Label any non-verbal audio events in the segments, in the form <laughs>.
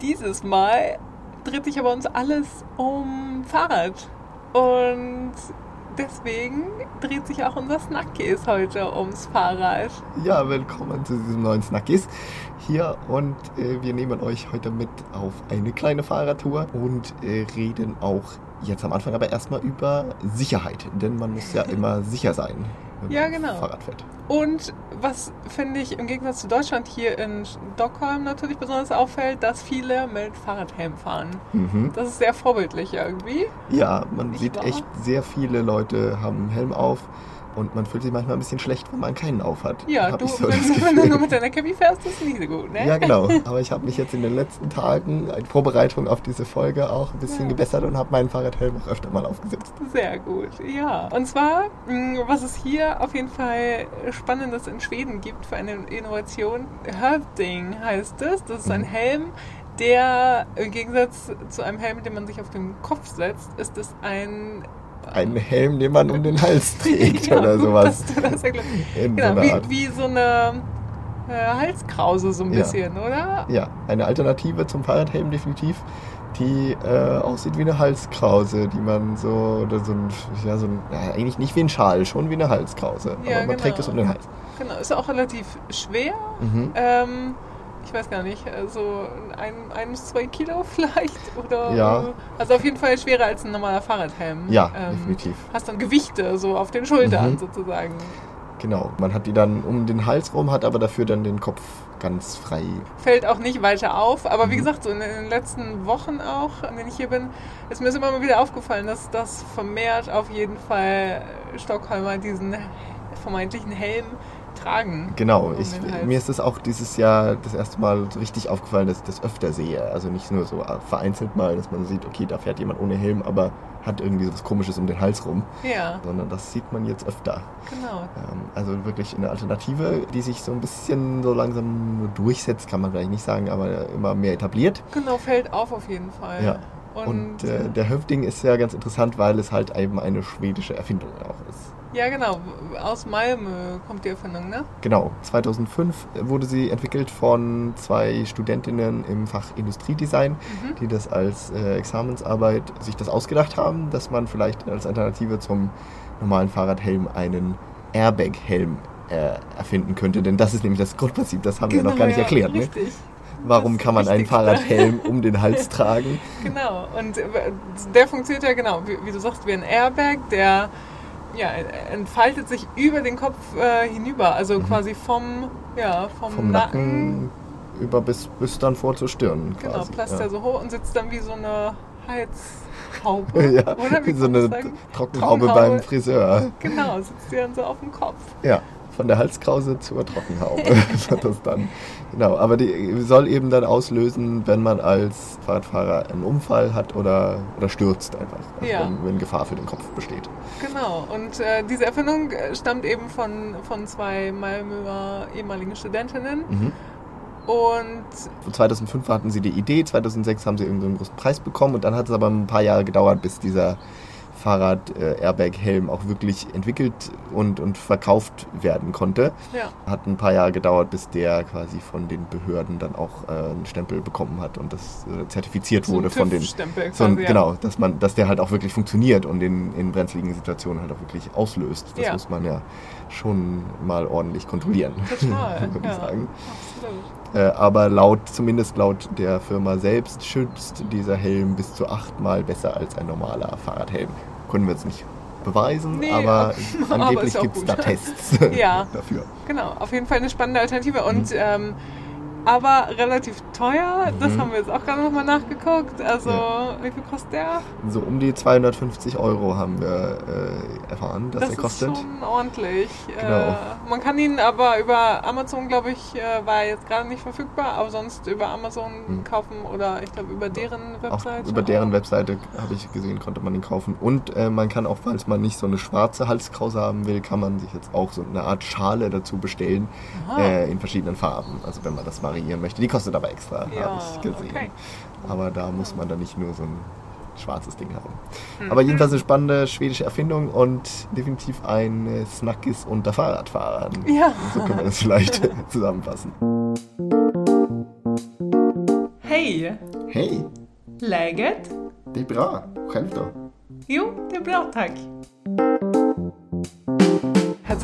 Dieses Mal dreht sich aber uns alles um Fahrrad. Und deswegen dreht sich auch unser Snackies heute ums Fahrrad. Ja, willkommen zu diesem neuen Snackies hier und äh, wir nehmen euch heute mit auf eine kleine Fahrradtour und äh, reden auch jetzt am Anfang aber erstmal über Sicherheit, denn man muss ja immer sicher sein, wenn Ja, man genau. Fahrrad fährt. Und was finde ich im Gegensatz zu Deutschland hier in Stockholm natürlich besonders auffällt, dass viele mit Fahrradhelm fahren. Mhm. Das ist sehr vorbildlich irgendwie. Ja, man Nicht sieht wahr? echt sehr viele Leute haben einen Helm auf und man fühlt sich manchmal ein bisschen schlecht, wenn man keinen auf hat. Ja, Hab du, ich so wenn, du nur mit deiner Cappy fährst, ist nicht so gut, ne? Ja, genau. Aber ich habe mich jetzt in den letzten Tagen in Vorbereitung auf diese Folge auch ein bisschen Ja. gebessert und habe meinen Fahrradhelm auch öfter mal aufgesetzt. Sehr gut, ja. Und zwar, mh, was es hier auf jeden Fall Spannendes in Schweden gibt für eine Innovation, Hövding heißt es. Das ist ein Mhm. Helm, der im Gegensatz zu einem Helm, den man sich auf den Kopf setzt, ist es ein... Ein Helm, den man um den Hals <laughs> trägt Ja, oder gut, sowas. das. In Genau, so wie, wie so eine äh, Halskrause so ein Ja. bisschen, oder? Ja, eine Alternative zum Fahrradhelm definitiv, die äh, aussieht wie eine Halskrause, die man so, oder so ein, ja, so ein, ja, eigentlich nicht wie ein Schal, schon wie eine Halskrause. Ja, aber man genau. trägt es um den Hals. Genau, ist auch relativ schwer. Mhm. Ähm, ich weiß gar nicht, also ein, ein bis zwei Kilo <laughs> vielleicht? Oder, Ja. Also auf jeden Fall schwerer als ein normaler Fahrradhelm. Ja, Ähm, definitiv. Hast dann Gewichte so auf den Schultern Mhm. sozusagen. Genau. Man hat die dann um den Hals rum, hat aber dafür dann den Kopf ganz frei. Fällt auch nicht weiter auf. Aber wie Mhm. gesagt, so in den letzten Wochen auch, denen ich hier bin, ist mir immer mal wieder aufgefallen, dass das vermehrt auf jeden Fall Stockholmer diesen vermeintlichen Helm tragen. Genau, um ich, mir ist es auch dieses Jahr das erste Mal richtig aufgefallen, dass ich das öfter sehe. Also nicht nur so vereinzelt mal, dass man sieht, okay, da fährt jemand ohne Helm, aber hat irgendwie so was Komisches um den Hals rum, Ja, sondern das sieht man jetzt öfter. genau. Ähm, also wirklich eine Alternative, die sich so ein bisschen so langsam durchsetzt, kann man vielleicht nicht sagen, aber immer mehr etabliert. Genau, fällt auf auf jeden Fall. Ja. Und, Und äh, der Höfding ist ja ganz interessant, weil es halt eben eine schwedische Erfindung auch ist. ja, genau. Aus Malmö kommt die Erfindung, ne? Genau, 2005 wurde sie entwickelt von zwei Studentinnen im Fach Industriedesign, Mhm. die das als äh, Examensarbeit sich das ausgedacht haben, dass man vielleicht als Alternative zum normalen Fahrradhelm einen Airbag-Helm äh, erfinden könnte. Denn das ist nämlich das Grundprinzip, das haben wir noch gar nicht Genau, ja, erklärt. Ne? Warum kann man einen. Fahrradhelm <laughs> um den Hals tragen? Genau. Und äh, der funktioniert ja genau, wie, wie du sagst, wie ein Airbag, der ja, entfaltet sich über den Kopf äh, hinüber. Also Mhm. quasi vom, ja, vom, Vom Nacken. Nacken über bis, bis dann vor zur Stirn Genau, quasi. platzt ja. er so hoch und sitzt dann wie so eine <laughs> Heizhaube. Ja, Oder wie so eine Trockenhaube. beim Friseur. Genau, sitzt dir dann so auf dem Kopf. Ja, von der Halskrause zur Trockenhaube wird <laughs> <laughs> das dann. Genau, aber die soll eben dann auslösen, wenn man als Fahrradfahrer einen Unfall hat oder, oder stürzt einfach. Also Ja. wenn, wenn Gefahr für den Kopf besteht. Genau, und äh, diese Erfindung äh, stammt eben von, von zwei Malmöer ehemaligen Studentinnen. Mhm. Und 2005 hatten sie die Idee, 2006 haben sie irgendeinen großen Preis bekommen und dann hat es aber ein paar Jahre gedauert, bis dieser Fahrrad-Airbag-Helm auch wirklich entwickelt und, und verkauft werden konnte. ja, Hat ein paar Jahre gedauert, bis der quasi von den Behörden dann auch äh, einen Stempel bekommen hat und das äh, zertifiziert so wurde von den. TÜV-Stempel So ein, ja. Genau, dass man, dass der halt auch wirklich funktioniert und in, in brenzligen Situationen halt auch wirklich auslöst. Das Ja. muss man ja schon mal ordentlich kontrollieren, <laughs> Total, <laughs> würde ja. ich sagen. Absolut. Äh, aber laut, zumindest laut der Firma selbst, schützt dieser Helm bis zu achtmal besser als ein normaler Fahrradhelm. Können wir jetzt nicht beweisen, Nee, aber <laughs> angeblich gibt es da Tests Ja. dafür. Genau, auf jeden Fall eine spannende Alternative. Und Mhm. ähm, aber relativ teuer. Das Mhm. haben wir jetzt auch gerade nochmal nachgeguckt. Also, Ja. wie viel kostet der? So um die 250 Euro haben wir äh, erfahren, dass das er ist kostet. schon ordentlich. Genau. Äh, man kann ihn aber über Amazon, glaube ich, äh, war er jetzt gerade nicht verfügbar, aber sonst über Amazon Mhm. kaufen oder ich glaube über deren Auch Webseite. über deren Webseite habe ich gesehen, konnte man ihn kaufen. Und äh, man kann auch, falls man nicht so eine schwarze Halskrause haben will, kann man sich jetzt auch so eine Art Schale dazu bestellen äh, in verschiedenen Farben. Also wenn man das variieren möchte. Die kostet aber extra, Ja, habe ich gesehen. okay. Aber da muss man dann nicht nur so ein schwarzes Ding haben. Mhm. Aber jedenfalls eine spannende schwedische Erfindung und definitiv ein Snackis unter Fahrradfahrern. Ja. So können wir das vielleicht <laughs> zusammenfassen. Hey, Hej! Hej! Läget? Det är bra. Själv då? Jo, det är bra, tack.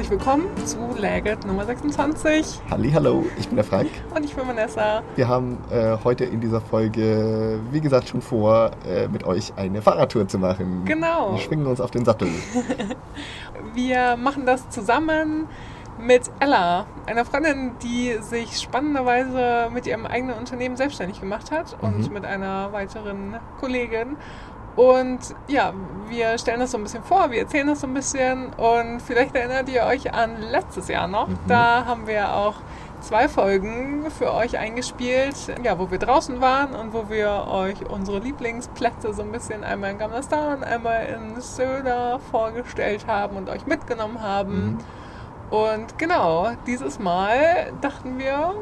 Herzlich willkommen zu Läget Nummer 26 Halli, hallo, ich bin der Frank. und ich bin Vanessa. Wir haben äh, heute in dieser Folge, wie gesagt, schon vor, äh, mit euch eine Fahrradtour zu machen. Genau. Wir schwingen uns auf den Sattel. <laughs> Wir machen das zusammen mit Ella, einer Freundin, die sich spannenderweise mit ihrem eigenen Unternehmen selbstständig gemacht hat und mit einer weiteren Kollegin. Und ja, wir stellen das so ein bisschen vor, wir erzählen das so ein bisschen und vielleicht erinnert ihr euch an letztes Jahr noch. Da haben wir auch zwei Folgen für euch eingespielt, ja, wo wir draußen waren und wo wir euch unsere Lieblingsplätze so ein bisschen einmal in Gamlastan, einmal in Söder vorgestellt haben und euch mitgenommen haben. Und genau, dieses Mal dachten wir,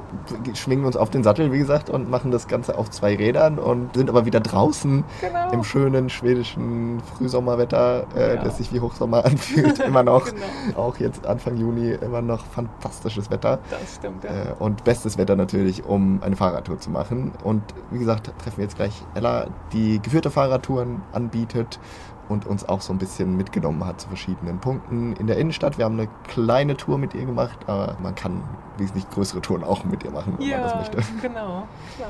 schwingen uns auf den Sattel, wie gesagt, und machen das Ganze auf zwei Rädern und sind aber wieder draußen Genau. im schönen schwedischen Frühsommerwetter, äh, Ja. das sich wie Hochsommer <laughs> anfühlt, immer noch. <laughs> Genau. Auch jetzt Anfang Juni immer noch fantastisches Wetter. das stimmt, ja. Äh, und bestes Wetter natürlich, um eine Fahrradtour zu machen. Und wie gesagt, treffen wir jetzt gleich Ella, die geführte Fahrradtouren anbietet und uns auch so ein bisschen mitgenommen hat zu verschiedenen Punkten in der Innenstadt. Wir haben eine kleine Tour mit ihr gemacht, aber man kann wesentlich größere Touren auch mit ihr machen, wenn man das Ja, möchte. genau. Klar.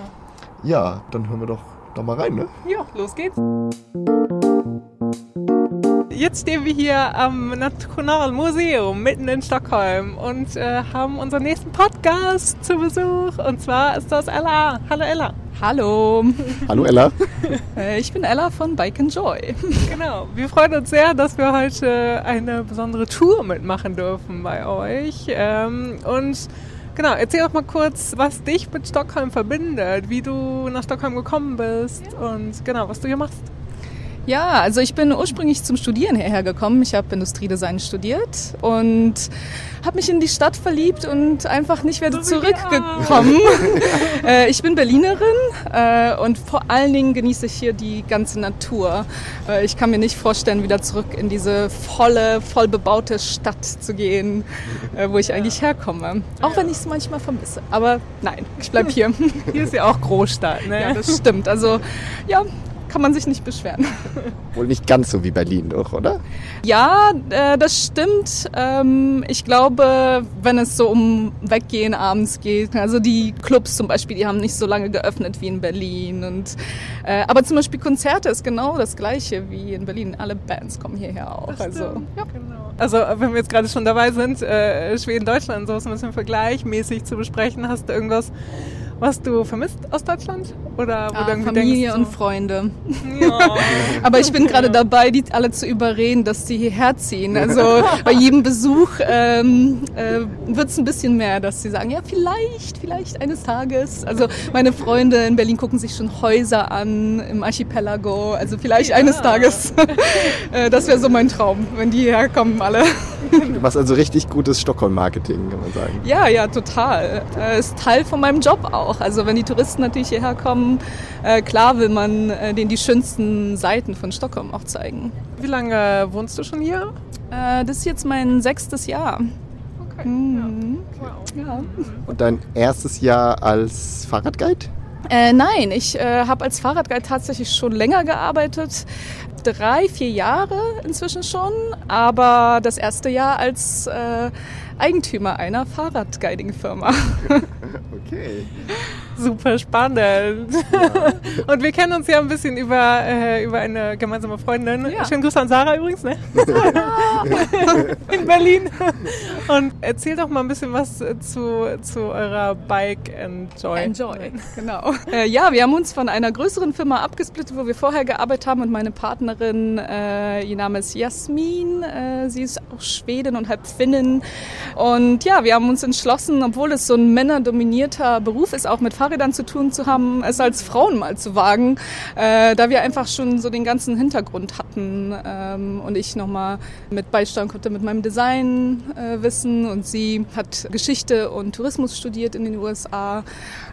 Ja, dann hören wir doch, doch mal rein, ne? Ja, los geht's. Jetzt stehen wir hier am Nationalmuseum mitten in Stockholm und äh, haben unseren nächsten Podcast zu Besuch. Und zwar ist das Ella. Hallo Ella. Hallo, <laughs> Hallo Ella. äh, ich bin Ella von Bike Enjoy. <laughs> Genau. Wir freuen uns sehr, dass wir heute eine besondere Tour mitmachen dürfen bei euch. Ähm, und genau, erzähl doch mal kurz, was dich mit Stockholm verbindet, wie du nach Stockholm gekommen bist und genau, was du hier machst. Ja, also ich bin ursprünglich zum Studieren hierher gekommen. Ich habe Industriedesign studiert und habe mich in die Stadt verliebt und einfach nicht wie zurückgekommen. <laughs> äh, ich bin Berlinerin äh, und vor allen Dingen genieße ich hier die ganze Natur. Äh, ich kann mir nicht vorstellen, wieder zurück in diese volle, voll bebaute Stadt zu gehen, äh, wo ich eigentlich herkomme. Auch wenn ich es manchmal vermisse. Aber nein, ich bleib hier. <laughs> Hier ist ja auch Großstadt, ne? Ja, das stimmt. Also, ja, kann man sich nicht beschweren. <laughs> Wohl nicht ganz so wie Berlin doch, oder? Ja, äh, das stimmt. Ähm, ich glaube, wenn es so um Weggehen abends geht, also die Clubs zum Beispiel, die haben nicht so lange geöffnet wie in Berlin. Und, äh, aber zum Beispiel Konzerte ist genau das gleiche wie in Berlin. Alle Bands kommen hierher auch. Also, ja. Genau. Also, wenn wir jetzt gerade schon dabei sind, äh, Schweden, Deutschland, so ist ein bisschen vergleichmäßig zu besprechen. Hast du irgendwas, was du vermisst aus Deutschland? Oder wo Ah, du Familie denkst, und so, Freunde. ja. <laughs> Aber ich bin gerade dabei, die alle zu überreden, dass sie hierher ziehen. Also <laughs> bei jedem Besuch ähm, äh, wird es ein bisschen mehr, dass sie sagen, ja, vielleicht, vielleicht eines Tages. Also meine Freunde in Berlin gucken sich schon Häuser an im Archipelago. Also vielleicht Ja. eines Tages. <laughs> Äh, das wäre so mein Traum, wenn die hierher kommen alle. <laughs> Du machst also richtig gutes Stockholm-Marketing, kann man sagen. Ja, ja, total. Äh, ist Teil von meinem Job auch. Also wenn die Touristen natürlich hierher kommen, äh, klar will man äh, denen die schönsten Seiten von Stockholm auch zeigen. Wie lange wohnst du schon hier? Äh, das ist jetzt mein sechstes Jahr. Okay. Mhm. Wow. Ja. Und dein erstes Jahr als Fahrradguide? Äh, nein, ich äh, habe als Fahrradguide tatsächlich schon länger gearbeitet. Drei, vier Jahre inzwischen schon. Aber das erste Jahr als äh, Eigentümer einer Fahrradguiding-Firma. <laughs> <laughs> Okay. Super spannend. <laughs> Und wir kennen uns ja ein bisschen über, äh, über eine gemeinsame Freundin. Ja. Schönen Grüße an Sarah übrigens, ne? <laughs> In Berlin. Und erzähl doch mal ein bisschen was zu, zu eurer Bike Enjoy. Enjoy, genau. Äh, ja, wir haben uns von einer größeren Firma abgesplittet, wo wir vorher gearbeitet haben und meine Partnerin, äh, ihr Name ist Jasmin, äh, sie ist auch Schwedin und halb Finnin und ja, wir haben uns entschlossen, obwohl es so ein männerdominierter Beruf ist, auch mit Fahrrädern zu tun zu haben, es als Frauen mal zu wagen, äh, da wir einfach schon so den ganzen Hintergrund hatten ähm, und ich nochmal mit Beistand konnte mit meinem Designwissen äh, und sie hat Geschichte und Tourismus studiert in den USA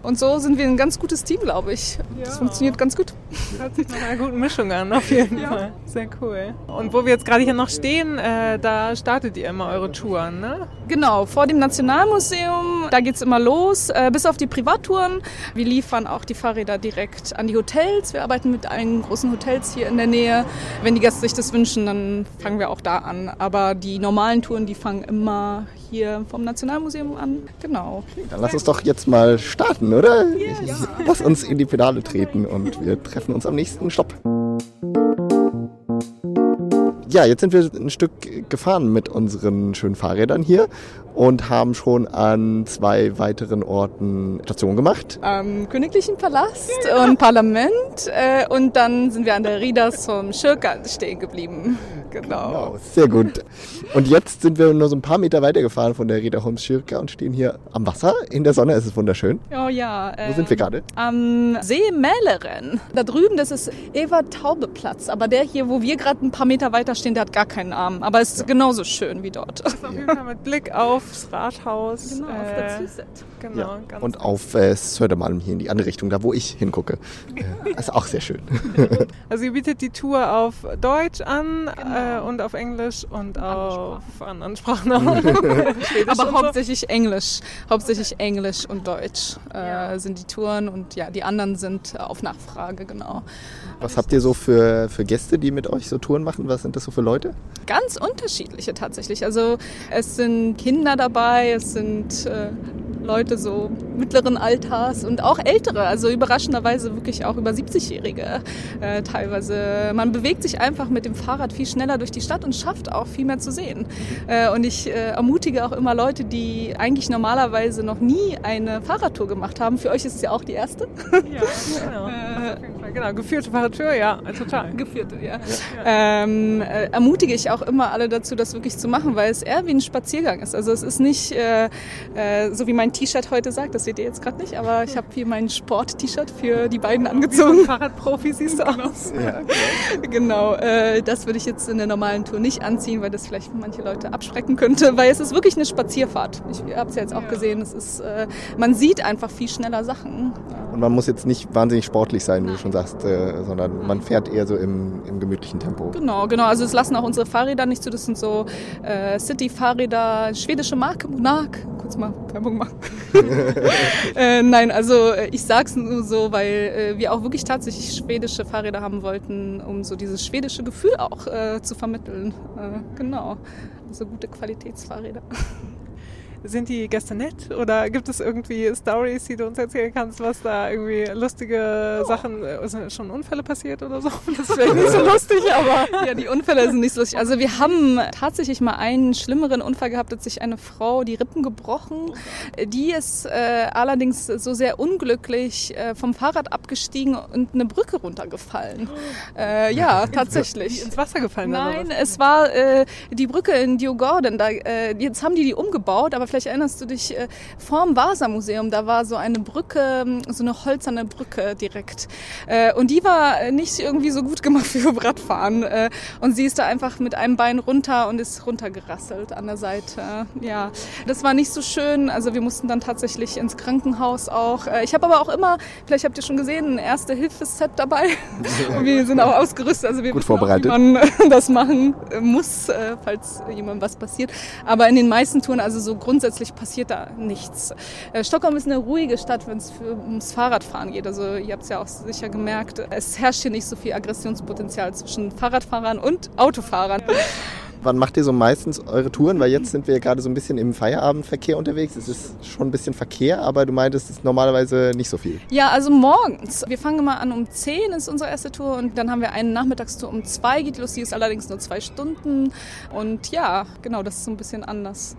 und so sind wir ein ganz gutes Team, glaube ich. Das Ja. funktioniert ganz gut. Hört sich nach einer guten Mischung an, auf jeden Ja. Fall. Sehr cool. Und wo wir jetzt gerade hier noch stehen, äh, da startet ihr immer eure Touren, ne? Genau, vor dem Nationalmuseum, da geht's immer los. Äh, bis auf die Privattouren Touren. Wir liefern auch die Fahrräder direkt an die Hotels. Wir arbeiten mit einigen großen Hotels hier in der Nähe. Wenn die Gäste sich das wünschen, dann fangen wir auch da an. Aber die normalen Touren, die fangen immer hier vom Nationalmuseum an. Genau. Dann lass uns doch jetzt mal starten, oder? Ja. Lass uns in die Pedale treten und wir treffen uns am nächsten Stopp. Ja, jetzt sind wir ein Stück gefahren mit unseren schönen Fahrrädern hier und haben schon an zwei weiteren Orten Station gemacht. Am Königlichen Palast ja. und Parlament äh, und dann sind wir an der Ridas vom Schirka stehen geblieben. Genau. genau. Sehr gut. Und jetzt sind wir nur so ein paar Meter weiter gefahren von der Rieder Holmes Schirka und stehen hier am Wasser in der Sonne. Es ist wunderschön. Oh ja. Wo äh, sind wir ähm, gerade? Am See Mähleren. Da drüben, das ist Eva Taube Platz. Aber der hier, wo wir gerade ein paar Meter weiter stehen, der hat gar keinen Namen. Aber es ist ja. genauso schön wie dort. Das ist auf jeden Fall mit Blick auf aufs Rathaus. Genau, auf der Züset. Genau, ja. Und auf äh, Södermalm hier in die andere Richtung, da wo ich hingucke. <laughs> Äh, ist auch sehr schön. also ihr bietet die Tour auf Deutsch an genau. Äh, und auf Englisch und auf anderen Sprachen auch. <laughs> <laughs> Aber hauptsächlich so. Englisch. Hauptsächlich Englisch und Deutsch äh, ja. sind die Touren und ja, die anderen sind auf Nachfrage, genau. Was habt ihr so für, für Gäste, die mit euch so Touren machen? Was sind das so für Leute? Ganz unterschiedliche tatsächlich. Also es sind Kinder dabei, es sind äh, Leute so mittleren Alters und auch ältere, also überraschenderweise wirklich auch über 70-Jährige äh, teilweise. Man bewegt sich einfach mit dem Fahrrad viel schneller durch die Stadt und schafft auch viel mehr zu sehen. Äh, und ich äh, ermutige auch immer Leute, die eigentlich normalerweise noch nie eine Fahrradtour gemacht haben. Für euch ist es ja auch die erste. Ja, genau. <laughs> Genau, geführte Fahrradtour, ja, total. Geführte, ja. ja. Ähm, äh, ermutige ich auch immer alle dazu, das wirklich zu machen, weil es eher wie ein Spaziergang ist. Also es ist nicht äh, so wie mein T-Shirt heute sagt, das seht ihr jetzt gerade nicht, aber ich habe hier mein Sport-T-Shirt für die beiden angezogen. Fahrradprofi siehst du aus. Ja, <laughs> genau, äh, das würde ich jetzt in der normalen Tour nicht anziehen, weil das vielleicht manche Leute abschrecken könnte, weil es ist wirklich eine Spazierfahrt. Ich habe es ja jetzt auch ja. gesehen, es ist, äh, man sieht einfach viel schneller Sachen. Und man muss jetzt nicht wahnsinnig sportlich sein, wie du schon sagst, äh, sondern man fährt eher so im, im, gemütlichen Tempo. Genau, genau. Also es lassen auch unsere Fahrräder nicht zu. Das sind so äh, City-Fahrräder, schwedische Marke, Monarch. Kurz mal Werbung machen. <laughs> äh, nein, also äh, ich sag's nur so, weil äh, wir auch wirklich tatsächlich schwedische Fahrräder haben wollten, um so dieses schwedische Gefühl auch äh, zu vermitteln. Äh, genau. Also gute Qualitätsfahrräder. <laughs> Sind die Gäste nett oder gibt es irgendwie Stories, die du uns erzählen kannst, was da irgendwie lustige oh. Sachen, äh, sind schon Unfälle passiert oder so? <laughs> Das wäre nicht so lustig, aber. <laughs> Ja, die Unfälle sind nicht so lustig. Also wir haben tatsächlich mal einen schlimmeren Unfall gehabt, hat sich eine Frau die Rippen gebrochen. Die ist äh, allerdings so sehr unglücklich äh, vom Fahrrad abgestiegen und eine Brücke runtergefallen. Äh, ja, tatsächlich. Ins Wasser gefallen? Nein, es war äh, die Brücke in Djurgården. Da, äh, jetzt haben die die umgebaut, aber vielleicht erinnerst du dich, äh, vorm Vasa-Museum, da war so eine Brücke, ähm, so eine holzerne Brücke direkt. Äh, und die war nicht irgendwie so gut gemacht <laughs> für Radfahren. Äh, und sie ist da einfach mit einem Bein runter und ist runtergerasselt an der Seite. Ja, das war nicht so schön. Also wir mussten dann tatsächlich ins Krankenhaus auch. Äh, ich habe aber auch immer, vielleicht habt ihr schon gesehen, ein Erste-Hilfe-Set dabei. <laughs> und wir sind auch ausgerüstet. Also wir gut vorbereitet. Auch, wie man <laughs> das machen muss, äh, falls jemandem was passiert. Aber in den meisten Touren, also so grundsätzlich grundsätzlich passiert da nichts. Äh, Stockholm ist eine ruhige Stadt, wenn es ums Fahrradfahren geht. Also ihr habt es ja auch sicher gemerkt, es herrscht hier nicht so viel Aggressionspotenzial zwischen Fahrradfahrern und Autofahrern. Wann macht ihr so meistens eure Touren? Weil jetzt sind wir gerade so ein bisschen im Feierabendverkehr unterwegs. Es ist schon ein bisschen Verkehr, aber du meintest, es ist normalerweise nicht so viel. Ja, also morgens. Wir fangen immer an um 10 ist unsere erste Tour und dann haben wir eine Nachmittagstour um 2 geht los. Die ist allerdings nur zwei Stunden. Und ja, genau, das ist so ein bisschen anders.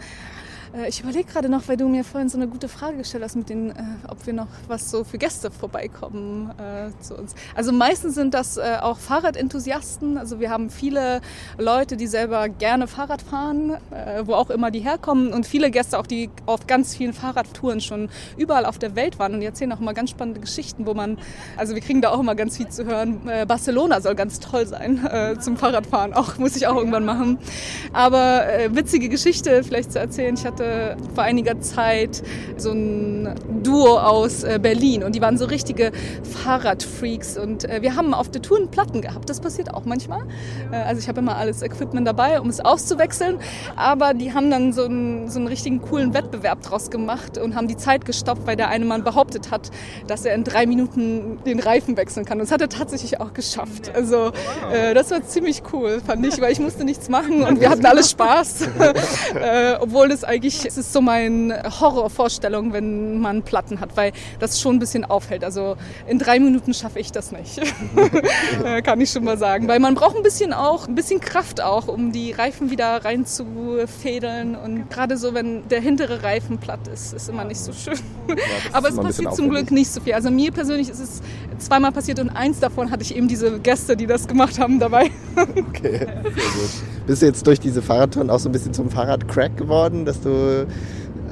Äh, ich überlege gerade noch, weil du mir vorhin so eine gute Frage gestellt hast, mit den, äh, ob wir noch was so für Gäste vorbeikommen äh, zu uns. Also meistens sind das auch Fahrradenthusiasten. Also wir haben viele Leute, die selber gerne Fahrrad fahren, wo auch immer die herkommen und viele Gäste auch, die auf ganz vielen Fahrradtouren schon überall auf der Welt waren und die erzählen auch immer ganz spannende Geschichten, wo man, also wir kriegen da auch immer ganz viel zu hören. Barcelona soll ganz toll sein zum Fahrradfahren, auch muss ich auch irgendwann machen. Aber witzige Geschichte vielleicht zu erzählen. Ich hatte hatte vor einiger Zeit so ein Duo aus äh, Berlin und die waren so richtige Fahrradfreaks und äh, wir haben auf der Tour einen Platten gehabt. Das passiert auch manchmal. Äh, also ich habe immer alles Equipment dabei, um es auszuwechseln. Aber die haben dann so einen, so einen richtigen coolen Wettbewerb draus gemacht und haben die Zeit gestoppt, weil der eine Mann behauptet hat, dass er in drei Minuten den Reifen wechseln kann. Und das hat er tatsächlich auch geschafft. Also äh, das war ziemlich cool, fand ich, weil ich musste nichts machen und <laughs> wir hatten alle Spaß. <laughs> äh, obwohl es eigentlich, es ist so meine Horrorvorstellung, wenn man Platten hat, weil das schon ein bisschen aufhält. Also in drei Minuten schaffe ich das nicht. <laughs> Äh, kann ich schon mal sagen. Weil man braucht ein bisschen auch, ein bisschen Kraft auch, um die Reifen wieder reinzufädeln. Und gerade so, wenn der hintere Reifen platt ist, ist immer nicht so schön. Ja, Aber es passiert zum Glück nicht so viel. Also mir persönlich ist es zweimal passiert und eins davon hatte ich eben diese Gäste, die das gemacht haben, dabei. <laughs> Okay, sehr gut. Bist du jetzt durch diese Fahrradtouren auch so ein bisschen zum Fahrradcrack geworden, dass du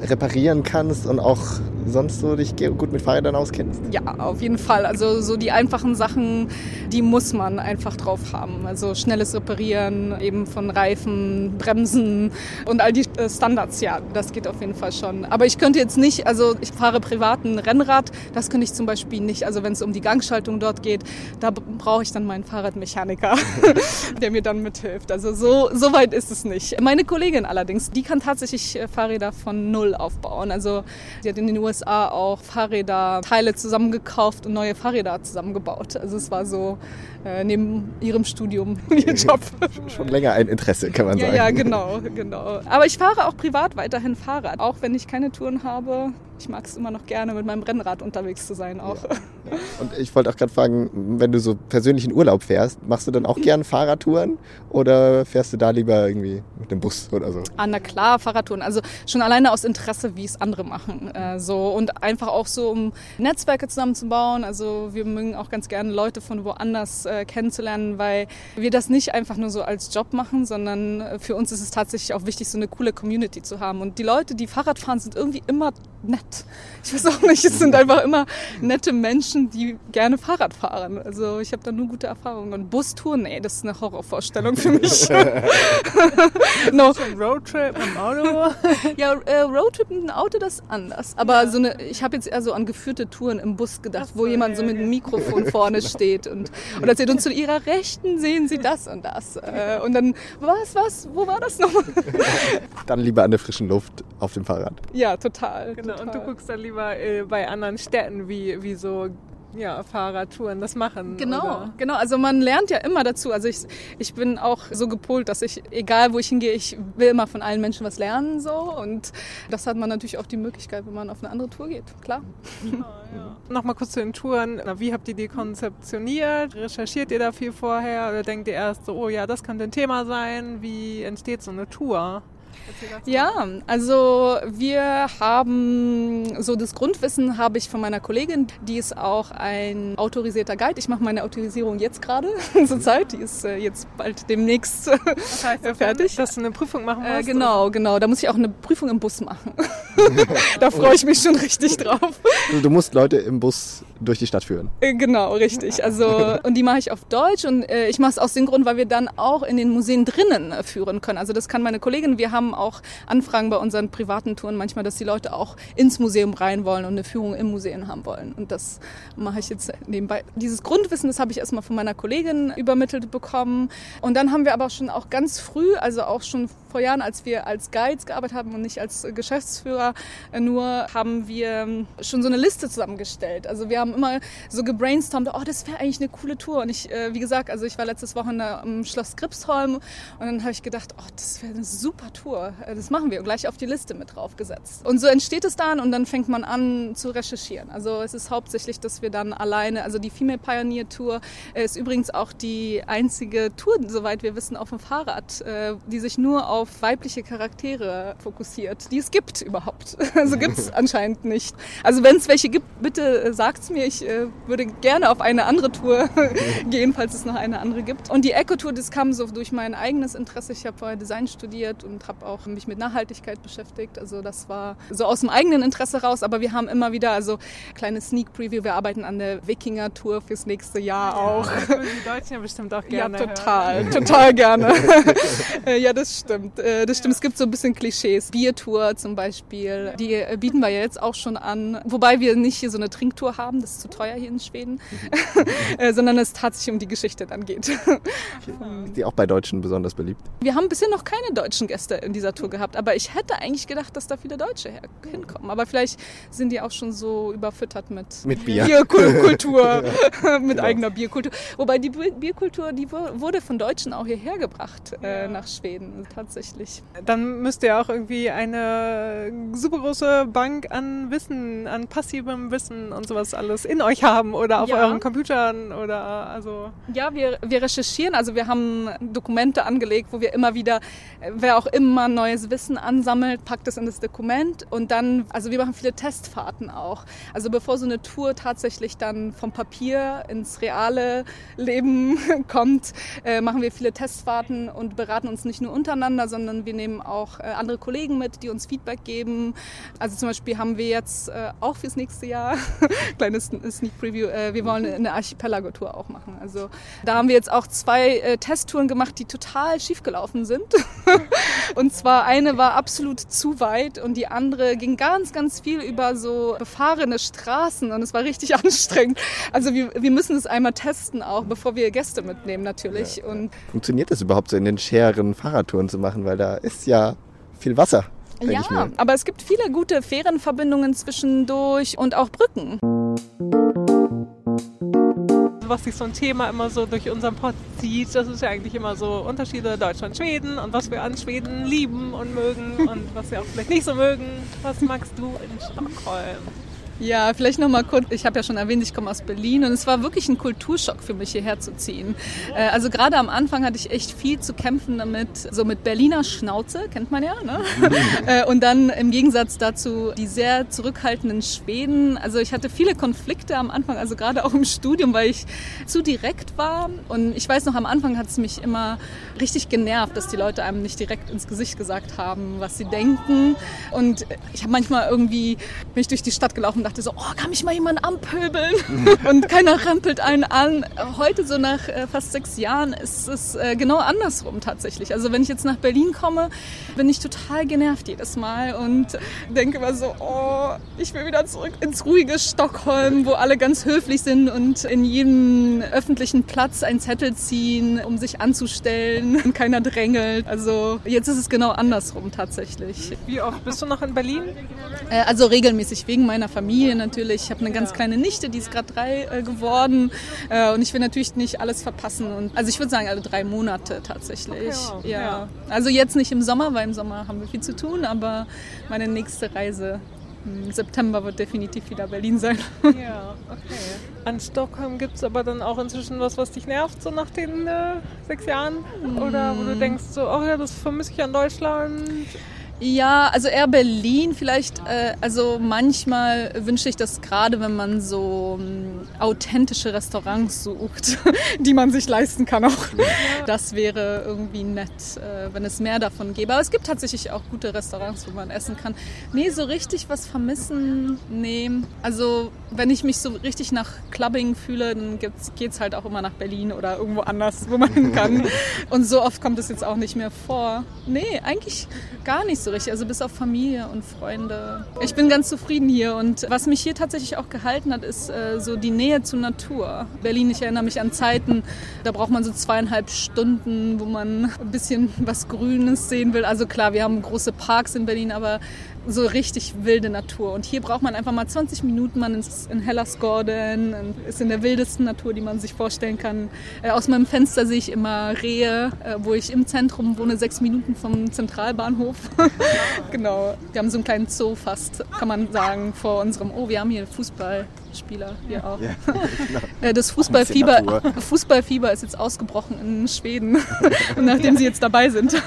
reparieren kannst und auch sonst so dich gut mit Fahrrädern auskennst? Ja, auf jeden Fall. Also so die einfachen Sachen, die muss man einfach drauf haben. Also schnelles Reparieren, eben von Reifen, Bremsen und all die äh, Standards, ja, das geht auf jeden Fall schon. Aber ich könnte jetzt nicht, also ich fahre privat ein Rennrad, das könnte ich zum Beispiel nicht. Also wenn es um die Gangschaltung dort geht, da brauche ich dann meinen Fahrradmechaniker, <laughs> der mir dann mithilft. Also so, so weit ist es nicht. Meine Kollegin allerdings, die kann tatsächlich äh, Fahrräder von null aufbauen. Also sie hat in den USA auch Fahrräder, Teile zusammengekauft und neue Fahrräder zusammengebaut. Also es war so äh, neben ihrem Studium <laughs> ihr Job. Schon länger ein Interesse, kann man ja, sagen. Ja, genau, genau. Aber ich fahre auch privat weiterhin Fahrrad, auch wenn ich keine Touren habe. Ich mag es immer noch gerne, mit meinem Rennrad unterwegs zu sein auch. Ja. <laughs> Und ich wollte auch gerade fragen, wenn du so persönlich in Urlaub fährst, machst du dann auch gern Fahrradtouren oder fährst du da lieber irgendwie mit dem Bus oder so? Ah, na klar, Fahrradtouren. Also schon alleine aus Interesse, wie es andere machen. Äh, so und einfach auch so, um Netzwerke zusammenzubauen. Also wir mögen auch ganz gerne Leute von woanders äh, kennenzulernen, weil wir das nicht einfach nur so als Job machen, sondern äh, für uns ist es tatsächlich auch wichtig, so eine coole Community zu haben. Und die Leute, die Fahrrad fahren, sind irgendwie immer nett. Ich weiß auch nicht, es sind einfach immer nette Menschen, die gerne Fahrrad fahren. Also ich habe da nur gute Erfahrungen. Und Bustouren, nee, das ist eine Horrorvorstellung für mich. <laughs> no. So ein Roadtrip mit dem Auto? <laughs> ja, äh, Roadtrip mit dem Auto, das ist anders. Aber ja. so eine, ich habe jetzt eher so an geführte Touren im Bus gedacht, so, wo jemand ja, so mit einem Mikrofon vorne steht und, und erzählt, und zu ihrer Rechten sehen sie das und das. Äh, und dann, was, was, wo war das nochmal? <laughs> dann lieber an der frischen Luft auf dem Fahrrad. Ja, total. Genau, total. Du guckst dann lieber äh, bei anderen Städten, wie, wie so ja, Fahrradtouren das machen. Genau, oder? genau. Also man lernt ja immer dazu. Also ich, ich bin auch so gepolt, dass ich, egal wo ich hingehe, ich will immer von allen Menschen was lernen so. Und das hat man natürlich auch die Möglichkeit, wenn man auf eine andere Tour geht. Klar. Ja, ja. Nochmal kurz zu den Touren. Wie habt ihr die konzeptioniert? Recherchiert ihr da viel vorher? Oder denkt ihr erst so, oh ja, das könnte ein Thema sein? Wie entsteht so eine Tour? Ja, also wir haben so das Grundwissen habe ich von meiner Kollegin, die ist auch ein autorisierter Guide. Ich mache meine Autorisierung jetzt gerade <laughs> zur Zeit, die ist äh, jetzt bald demnächst das heißt, fertig. Dass du eine Prüfung machen musst? Äh, genau, oder? genau. Da muss ich auch eine Prüfung im Bus machen. <laughs> da freue ich mich schon richtig drauf. Du musst Leute im Bus durch die Stadt führen. Äh, genau, richtig. Also <laughs> und die mache ich auf Deutsch und äh, ich mache es aus dem Grund, weil wir dann auch in den Museen drinnen äh, führen können. Also das kann meine Kollegin. Wir haben auch Anfragen bei unseren privaten Touren manchmal, dass die Leute auch ins Museum rein wollen und eine Führung im Museum haben wollen. Und das mache ich jetzt nebenbei. Dieses Grundwissen, das habe ich erstmal von meiner Kollegin übermittelt bekommen. Und dann haben wir aber schon auch ganz früh, also auch schon vor Jahren, als wir als Guides gearbeitet haben und nicht als Geschäftsführer nur, haben wir schon so eine Liste zusammengestellt. Also wir haben immer so gebrainstormt, oh, das wäre eigentlich eine coole Tour. Und ich, äh, wie gesagt, also ich war letztes Wochenende am Schloss Gripsholm und dann habe ich gedacht, oh, das wäre eine super Tour. Äh, das machen wir gleich auf die Liste mit draufgesetzt. Und so entsteht es dann und dann fängt man an zu recherchieren. Also es ist hauptsächlich, dass wir dann alleine, also die Female Pioneer Tour ist übrigens auch die einzige Tour, soweit wir wissen, auf dem Fahrrad, die sich nur auf weibliche Charaktere fokussiert, die es gibt überhaupt. <laughs> Also gibt es <laughs> anscheinend nicht. Also wenn es welche gibt, bitte äh, sagt es mir. Ich äh, würde gerne auf eine andere Tour <laughs> gehen, falls es noch eine andere gibt. Und die Eco-Tour, das kam so durch mein eigenes Interesse. Ich habe vorher Design studiert und habe auch mich mit Nachhaltigkeit beschäftigt. Also das war so aus dem eigenen Interesse raus. Aber wir haben immer wieder, also kleine Sneak Preview, wir arbeiten an der Wikinger-Tour fürs nächste Jahr auch. Ja, die Deutschen ja bestimmt auch gerne. Ja, total, hören. total <laughs> gerne. <laughs> ja, das stimmt. Äh, das stimmt. Es gibt so ein bisschen Klischees. Biertour zum Beispiel, die äh, bieten wir ja jetzt auch schon an. Wobei wir nicht hier so eine Trinktour haben, das ist zu teuer hier in Schweden, <laughs> äh, sondern es tatsächlich um die Geschichte dann geht. Ist die auch bei Deutschen besonders beliebt? Wir haben bisher noch keine deutschen Gäste in dieser Tour gehabt, aber ich hätte eigentlich gedacht, dass da viele Deutsche hinkommen. Aber vielleicht sind die auch schon so überfüttert mit, mit Bier. Bierkultur, <laughs> <laughs> mit genau. eigener Bierkultur. Wobei die Bierkultur, die wurde von Deutschen auch hierher gebracht äh, nach Schweden, tatsächlich. Dann müsst ihr auch irgendwie eine super große Bank an Wissen, an passivem Wissen und sowas alles in euch haben oder auf ja. euren Computern oder also. Ja, wir, wir recherchieren, also wir haben Dokumente angelegt, wo wir immer wieder, wer auch immer neues Wissen ansammelt, packt es in das Dokument und dann, also wir machen viele Testfahrten auch. Also bevor so eine Tour tatsächlich dann vom Papier ins reale Leben <laughs> kommt, äh, machen wir viele Testfahrten und beraten uns nicht nur untereinander, sondern wir nehmen auch äh, andere Kollegen mit, die uns Feedback geben. Also zum Beispiel haben wir jetzt äh, auch fürs nächste Jahr, <laughs> kleines Sneak Preview, äh, wir wollen eine Archipelago-Tour auch machen. Also da haben wir jetzt auch zwei äh, Testtouren gemacht, die total schief gelaufen sind. <laughs> und zwar eine war absolut zu weit und die andere ging ganz, ganz viel über so befahrene Straßen und es war richtig <laughs> anstrengend. Also wir, wir müssen es einmal testen auch, bevor wir Gäste mitnehmen natürlich. Ja. Und Funktioniert das überhaupt so in den scheren Fahrradtouren zu machen, weil da ist ja viel Wasser. Ja, aber es gibt viele gute Fährenverbindungen zwischendurch und auch Brücken was sich so ein Thema immer so durch unseren Pod zieht, das ist ja eigentlich immer so Unterschiede Deutschland, Schweden und was wir an Schweden lieben und mögen und was wir auch vielleicht nicht so mögen. Was magst du in Stockholm? Ja, vielleicht noch mal kurz. Ich habe ja schon erwähnt, ich komme aus Berlin und es war wirklich ein Kulturschock für mich, hierher zu ziehen. Äh, also gerade am Anfang hatte ich echt viel zu kämpfen damit, so mit Berliner Schnauze, kennt man ja, ne? <laughs> Äh, und dann im Gegensatz dazu die sehr zurückhaltenden Schweden. Also ich hatte viele Konflikte am Anfang, also gerade auch im Studium, weil ich zu direkt war. Und ich weiß noch, am Anfang hat es mich immer richtig genervt, dass die Leute einem nicht direkt ins Gesicht gesagt haben, was sie denken. Und ich habe manchmal irgendwie, bin ich durch die Stadt gelaufen dachte so, oh, kann mich mal jemand anpöbeln? <laughs> und keiner rempelt einen an. Heute, so nach äh, fast sechs Jahren, ist es äh, genau andersrum tatsächlich. Also wenn ich jetzt nach Berlin komme, bin ich total genervt jedes Mal und denke immer so, oh, ich will wieder zurück ins ruhige Stockholm, wo alle ganz höflich sind und in jedem öffentlichen Platz einen Zettel ziehen, um sich anzustellen und keiner drängelt. Also jetzt ist es genau andersrum tatsächlich. Wie oft bist du noch in Berlin? Äh, also regelmäßig wegen meiner Familie. Familie natürlich. Ich habe eine ganz kleine Nichte, die ist gerade drei äh, geworden. Äh, und ich will natürlich nicht alles verpassen. Und, also ich würde sagen, alle drei Monate tatsächlich. Okay, ja. ja. Also jetzt nicht im Sommer, weil im Sommer haben wir viel zu tun, aber meine nächste Reise im September wird definitiv wieder Berlin sein. Ja, <laughs> okay. An Stockholm gibt es aber dann auch inzwischen was, was dich nervt, so nach den äh, sechs Jahren? Oder wo du mm. denkst, so, oh ja, das vermisse ich an Deutschland? Ja, also eher Berlin vielleicht. Äh, also manchmal wünsche ich das gerade, wenn man so ähm, authentische Restaurants sucht, <laughs> die man sich leisten kann auch. Das wäre irgendwie nett, äh, wenn es mehr davon gäbe. Aber es gibt tatsächlich auch gute Restaurants, wo man essen kann. Nee, so richtig was vermissen, nee. Also wenn ich mich so richtig nach Clubbing fühle, dann geht es halt auch immer nach Berlin oder irgendwo anders, wo man hin <laughs> kann. Und so oft kommt es jetzt auch nicht mehr vor. Nee, eigentlich gar nicht so so richtig, also bis auf Familie und Freunde. Ich bin ganz zufrieden hier und was mich hier tatsächlich auch gehalten hat, ist äh, so die Nähe zur Natur. Berlin, ich erinnere mich an Zeiten, da braucht man so zweieinhalb Stunden, wo man ein bisschen was Grünes sehen will. Also klar, wir haben große Parks in Berlin, aber so richtig wilde Natur. Und hier braucht man einfach mal 20 Minuten, man ist in Hellasgorden, ist in der wildesten Natur, die man sich vorstellen kann. Äh, aus meinem Fenster sehe ich immer Rehe, äh, wo ich im Zentrum wohne, sechs Minuten vom Zentralbahnhof. <laughs> genau, wir haben so einen kleinen Zoo fast, kann man sagen, vor unserem, oh, wir haben hier Fußball. Spieler hier auch. Ja, <laughs> genau. Äh, das Fußballfieber, <laughs> Fußballfieber ist jetzt ausgebrochen in Schweden, <laughs> nachdem sie jetzt dabei sind. Ja,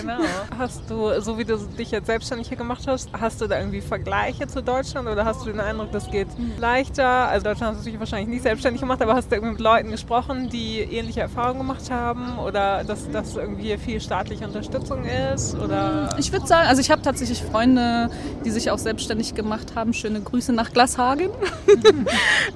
genau. Hast du, so wie du dich jetzt selbstständig hier gemacht hast, hast du da irgendwie Vergleiche zu Deutschland oder hast du den Eindruck, das geht leichter? Also Deutschland hast du dich wahrscheinlich nicht selbstständig gemacht, aber hast du irgendwie mit Leuten gesprochen, die ähnliche Erfahrungen gemacht haben oder dass das irgendwie viel staatliche Unterstützung ist? Oder? Ich würde sagen, also ich habe tatsächlich Freunde, die sich auch selbstständig gemacht haben. Schöne Grüße nach Glashagen.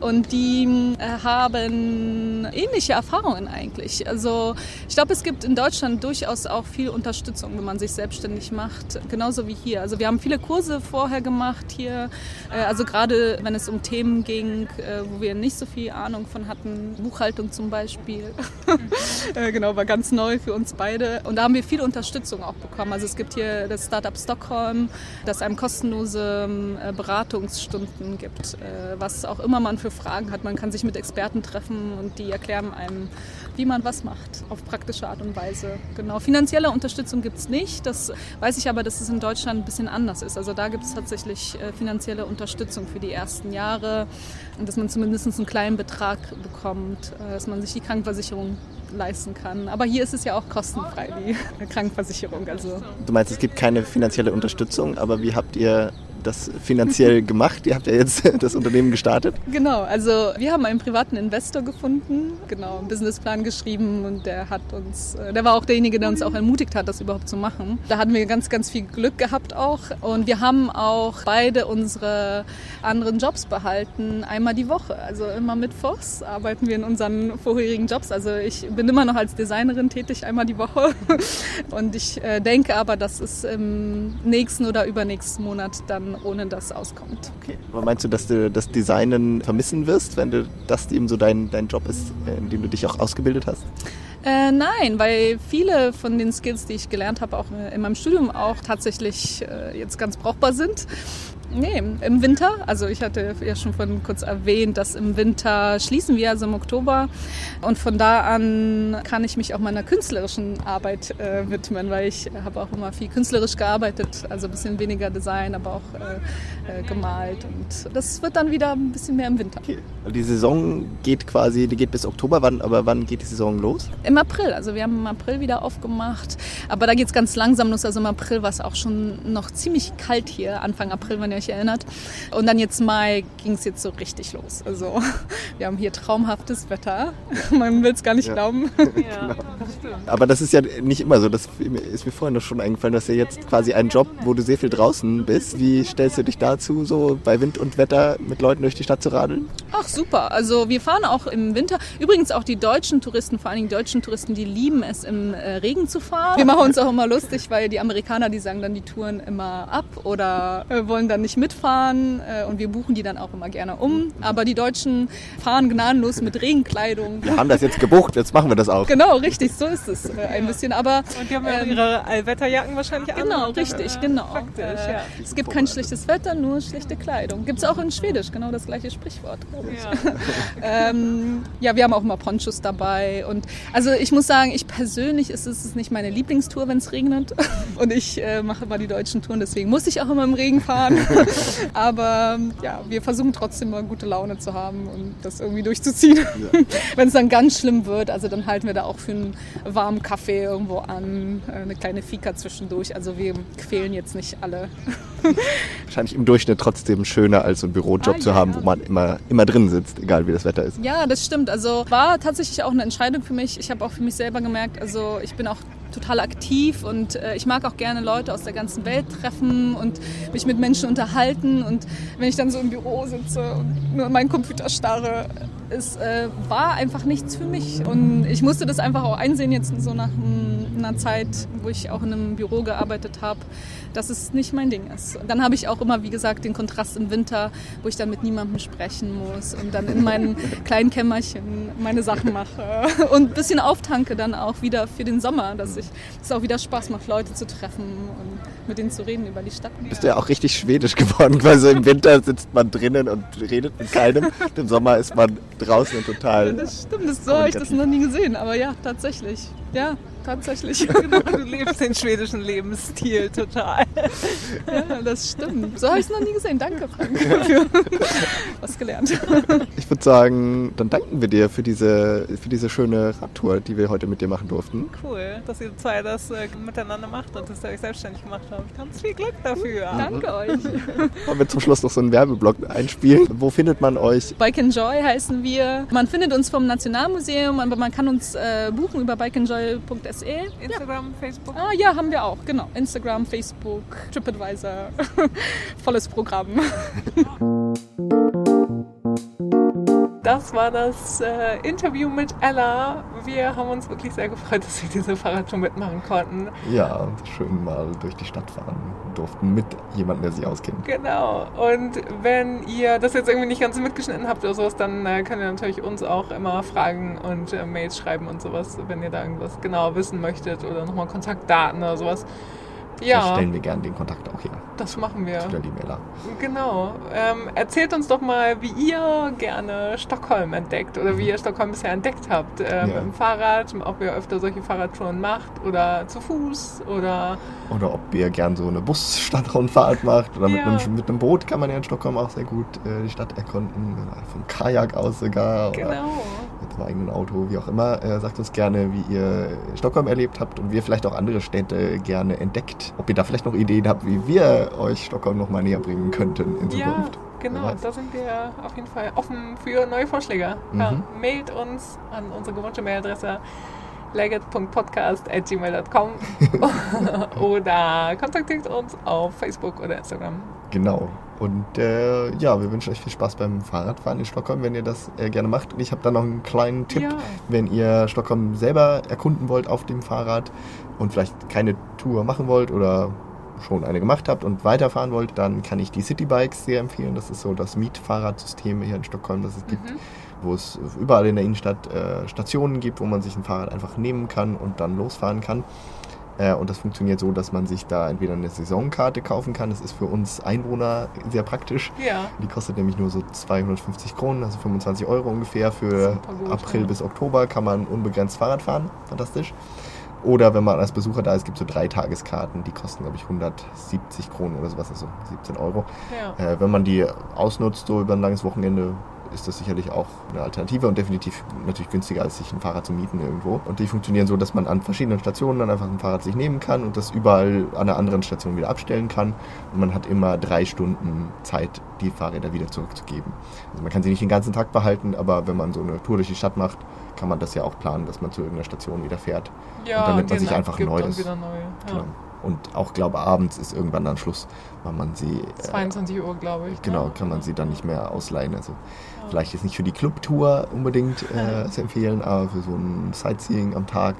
Und die äh, haben ähnliche Erfahrungen eigentlich. Also ich glaube, es gibt in Deutschland durchaus auch viel Unterstützung, wenn man sich selbstständig macht, genauso wie hier. Also wir haben viele Kurse vorher gemacht hier, äh, also gerade wenn es um Themen ging, äh, wo wir nicht so viel Ahnung von hatten, Buchhaltung zum Beispiel. <laughs> genau, war ganz neu für uns beide. Und da haben wir viel Unterstützung auch bekommen. Also es gibt hier das Startup Stockholm, das einem kostenlose äh, Beratungsstunden gibt, was auch immer man für Fragen hat. Man kann sich mit Experten treffen und die erklären einem, wie man was macht, auf praktische Art und Weise. Genau. Finanzielle Unterstützung gibt es nicht. Das weiß ich aber, dass es in Deutschland ein bisschen anders ist. Also da gibt es tatsächlich äh, finanzielle Unterstützung für die ersten Jahre und dass man zumindest einen kleinen Betrag bekommt, äh, dass man sich die Krankenversicherung leisten kann. Aber hier ist es ja auch kostenfrei, die Krankenversicherung. Also. Du meinst, es gibt keine finanzielle Unterstützung, aber wie habt ihr das finanziell <laughs> gemacht? Ihr habt ja jetzt <laughs> das Unternehmen gestartet. Genau, also wir haben einen privaten Investor gefunden, genau, einen Businessplan geschrieben und der hat uns, äh, der war auch derjenige, der uns auch ermutigt hat, das überhaupt zu machen. Da hatten wir ganz, ganz viel Glück gehabt auch und wir haben auch beide unsere anderen Jobs behalten, einmal die Woche. Also immer mit Voss arbeiten wir in unseren vorherigen Jobs. Also ich bin immer noch als Designerin tätig, einmal die Woche <laughs> und ich äh, denke aber, dass es im nächsten oder übernächsten Monat dann ohne das auskommt. Okay. Aber meinst du, dass du das Designen vermissen wirst, wenn du das eben so dein, dein Job ist, äh, in dem du dich auch ausgebildet hast? Äh, nein, weil viele von den Skills, die ich gelernt habe, auch in meinem Studium auch tatsächlich äh, jetzt ganz brauchbar sind. Nee, im Winter. Also ich hatte ja schon von kurz erwähnt, dass im Winter schließen wir, also im Oktober. Und von da an kann ich mich auch meiner künstlerischen Arbeit äh, widmen, weil ich habe auch immer viel künstlerisch gearbeitet, also ein bisschen weniger Design, aber auch äh, äh, gemalt. Und das wird dann wieder ein bisschen mehr im Winter. Okay. Die Saison geht quasi, die geht bis Oktober, wann, aber wann geht die Saison los? Im April. Also wir haben im April wieder aufgemacht, aber da geht es ganz langsam los. Also im April war es auch schon noch ziemlich kalt hier, Anfang April, wenn ihr euch erinnert. Und dann jetzt Mai ging es jetzt so richtig los. Also <laughs> wir haben hier traumhaftes Wetter. <laughs> Man will es gar nicht ja. glauben. <laughs> Ja, genau. Aber das ist ja nicht immer so. Das ist mir vorhin noch schon eingefallen. Du hast ja jetzt quasi einen Job, wo du sehr viel draußen bist. Wie stellst du dich dazu, so bei Wind und Wetter mit Leuten durch die Stadt zu radeln? Ach super. Also wir fahren auch im Winter. Übrigens auch die deutschen Touristen, vor allen Dingen deutschen Touristen, die lieben es im äh, Regen zu fahren. Wir machen uns auch immer lustig, weil die Amerikaner, die sagen dann die Touren immer ab oder äh, wollen dann nicht mitfahren äh, und wir buchen die dann auch immer gerne um. Aber die Deutschen fahren gnadenlos mit Regenkleidung. Wir haben das jetzt gebucht, jetzt machen wir das auch. Genau, richtig, so ist es äh, ein bisschen. Aber, und die haben ja ähm, ihre Allwetterjacken wahrscheinlich an. Genau, richtig, dann, äh, genau. Praktisch, äh, ja. Es gibt kein schlechtes Wetter, nur schlechte Kleidung. Gibt es auch in Schwedisch, genau das gleiche Sprichwort, glaube ich. Ja. <laughs> ähm, ja, wir haben auch immer Ponchos dabei. Und also ich muss sagen, ich persönlich ist es nicht meine Lieblingstour, wenn es regnet. <laughs> Und ich äh, mache immer die deutschen Touren, deswegen muss ich auch immer im Regen fahren. <laughs> Aber ja, wir versuchen trotzdem mal gute Laune zu haben und das irgendwie durchzuziehen. Ja. <laughs> wenn es dann ganz schlimm wird, also dann halten wir da auch für einen warmen Kaffee irgendwo an, äh, eine kleine Fika zwischendurch. Also wir quälen jetzt nicht alle. <laughs> Wahrscheinlich im Durchschnitt trotzdem schöner als so einen Bürojob ah, zu ja. haben, wo man immer, immer drin sitzt, egal wie das Wetter ist. Ja, das stimmt. Also war tatsächlich auch eine Entscheidung für mich. Ich habe auch für mich selber gemerkt, also ich bin auch total aktiv und äh, ich mag auch gerne Leute aus der ganzen Welt treffen und mich mit Menschen unterhalten. Und wenn ich dann so im Büro sitze und nur an meinen Computer starre, es äh, war einfach nichts für mich. Und ich musste das einfach auch einsehen jetzt so nach einer Zeit, wo ich auch in einem Büro gearbeitet habe, dass es nicht mein Ding ist. Dann habe ich auch immer, wie gesagt, den Kontrast im Winter, wo ich dann mit niemandem sprechen muss und dann in meinem <laughs> kleinen Kämmerchen meine Sachen mache und ein bisschen auftanke dann auch wieder für den Sommer, dass ich es auch wieder Spaß macht, Leute zu treffen und mit denen zu reden über die Stadt. Bist du ja auch richtig schwedisch geworden, quasi im Winter sitzt man drinnen und redet mit keinem. <laughs> Im Sommer ist man draußen und total. Ja, das stimmt, das, so habe ich das noch nie gesehen, aber ja, tatsächlich. Ja, tatsächlich. <laughs> Genau, du lebst den schwedischen Lebensstil total. Ja, das stimmt. So habe ich es noch nie gesehen. Danke, Frank, für <laughs> was gelernt. Ich würde sagen, dann danken wir dir für diese, für diese schöne Radtour, die wir heute mit dir machen durften. Cool, dass ihr zwei das äh, miteinander macht und dass ihr euch selbstständig gemacht habt. Ganz viel Glück dafür. Mhm. Danke euch. Wollen wir zum Schluss noch so einen Werbeblock einspielen? Wo findet man euch? Bike Enjoy heißen wir. Man findet uns vom Nationalmuseum, aber man kann uns äh, buchen über bikeenjoy.de SE. Instagram, ja. Facebook? Ah, ja, haben wir auch, genau. Instagram, Facebook, TripAdvisor, <laughs> volles Programm. <laughs> das war das äh, Interview mit Ella. Wir haben uns wirklich sehr gefreut, dass wir diese Fahrradtour mitmachen konnten. Ja, schön mal durch die Stadt fahren durften mit jemandem, der sich auskennt. Genau. Und wenn ihr das jetzt irgendwie nicht ganz mitgeschnitten habt oder sowas, dann äh, könnt ihr natürlich uns auch immer fragen und äh, Mails schreiben und sowas, wenn ihr da irgendwas genauer wissen möchtet oder nochmal Kontaktdaten oder sowas. Ja. Da stellen wir gerne den Kontakt auch her. Das machen wir. Zu der Limella. Genau. Ähm, erzählt uns doch mal, wie ihr gerne Stockholm entdeckt oder wie ihr Stockholm bisher entdeckt habt. Ähm, ja. Mit dem Fahrrad, ob ihr öfter solche Fahrradtouren macht oder zu Fuß oder. Oder ob ihr gern so eine Bus-Stadtrundfahrt macht oder mit, ja. einem, mit einem Boot kann man ja in Stockholm auch sehr gut äh, die Stadt erkunden. Vom Kajak aus sogar. Genau. Oder dem eigenen Auto, wie auch immer. Äh, sagt uns gerne, wie ihr Stockholm erlebt habt und wie ihr vielleicht auch andere Städte gerne entdeckt ob ihr da vielleicht noch Ideen habt, wie wir euch Stockholm noch mal näher bringen könnten in Zukunft. Ja, genau, da sind wir auf jeden Fall offen für neue Vorschläge. Mhm. Ja, mailt uns an unsere gewohnte Mailadresse legit.podcast.gmail.com <laughs> <laughs> oder kontaktiert uns auf Facebook oder Instagram. Genau. Und äh, ja, wir wünschen euch viel Spaß beim Fahrradfahren in Stockholm, wenn ihr das äh, gerne macht. Und ich habe da noch einen kleinen Tipp, ja. wenn ihr Stockholm selber erkunden wollt auf dem Fahrrad und vielleicht keine Tour machen wollt oder schon eine gemacht habt und weiterfahren wollt, dann kann ich die Citybikes sehr empfehlen. Das ist so das Mietfahrradsystem hier in Stockholm, das es gibt, mhm. wo es überall in der Innenstadt äh, Stationen gibt, wo man sich ein Fahrrad einfach nehmen kann und dann losfahren kann. Äh, und das funktioniert so, dass man sich da entweder eine Saisonkarte kaufen kann. Das ist für uns Einwohner sehr praktisch. Ja. Die kostet nämlich nur so 250 Kronen, also 25 Euro ungefähr. Für gut, April ja. bis Oktober kann man unbegrenzt Fahrrad fahren. Fantastisch. Oder wenn man als Besucher da ist, gibt es so drei Tageskarten, die kosten, glaube ich, 170 Kronen oder sowas, also 17 Euro. Ja. Äh, wenn man die ausnutzt, so über ein langes Wochenende, ist das sicherlich auch eine Alternative und definitiv natürlich günstiger, als sich ein Fahrrad zu mieten irgendwo. Und die funktionieren so, dass man an verschiedenen Stationen dann einfach ein Fahrrad sich nehmen kann und das überall an einer anderen Station wieder abstellen kann. Und man hat immer drei Stunden Zeit, die Fahrräder wieder zurückzugeben. Also man kann sie nicht den ganzen Tag behalten, aber wenn man so eine Tour durch die Stadt macht, kann man das ja auch planen, dass man zu irgendeiner Station wieder fährt. Ja, und dann nimmt man sich einfach ein neues. Neu. Ja. Genau. Und auch, glaube abends ist irgendwann dann Schluss, weil man sie. 22 äh, Uhr, glaube ich. Genau, ne? kann man sie dann nicht mehr ausleihen. Also ja. vielleicht jetzt nicht für die Clubtour unbedingt äh, <laughs> zu empfehlen, aber für so ein Sightseeing am Tag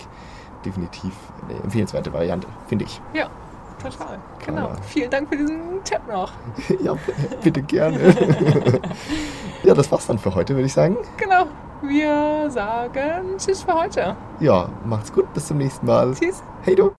definitiv eine empfehlenswerte Variante, finde ich. Ja, total. Genau. Vielen Dank für diesen Tipp noch. <laughs> ja, bitte gerne. <laughs> ja, das war's dann für heute, würde ich sagen. Genau. Wir sagen Tschüss für heute. Ja, macht's gut. Bis zum nächsten Mal. Tschüss. Hey du.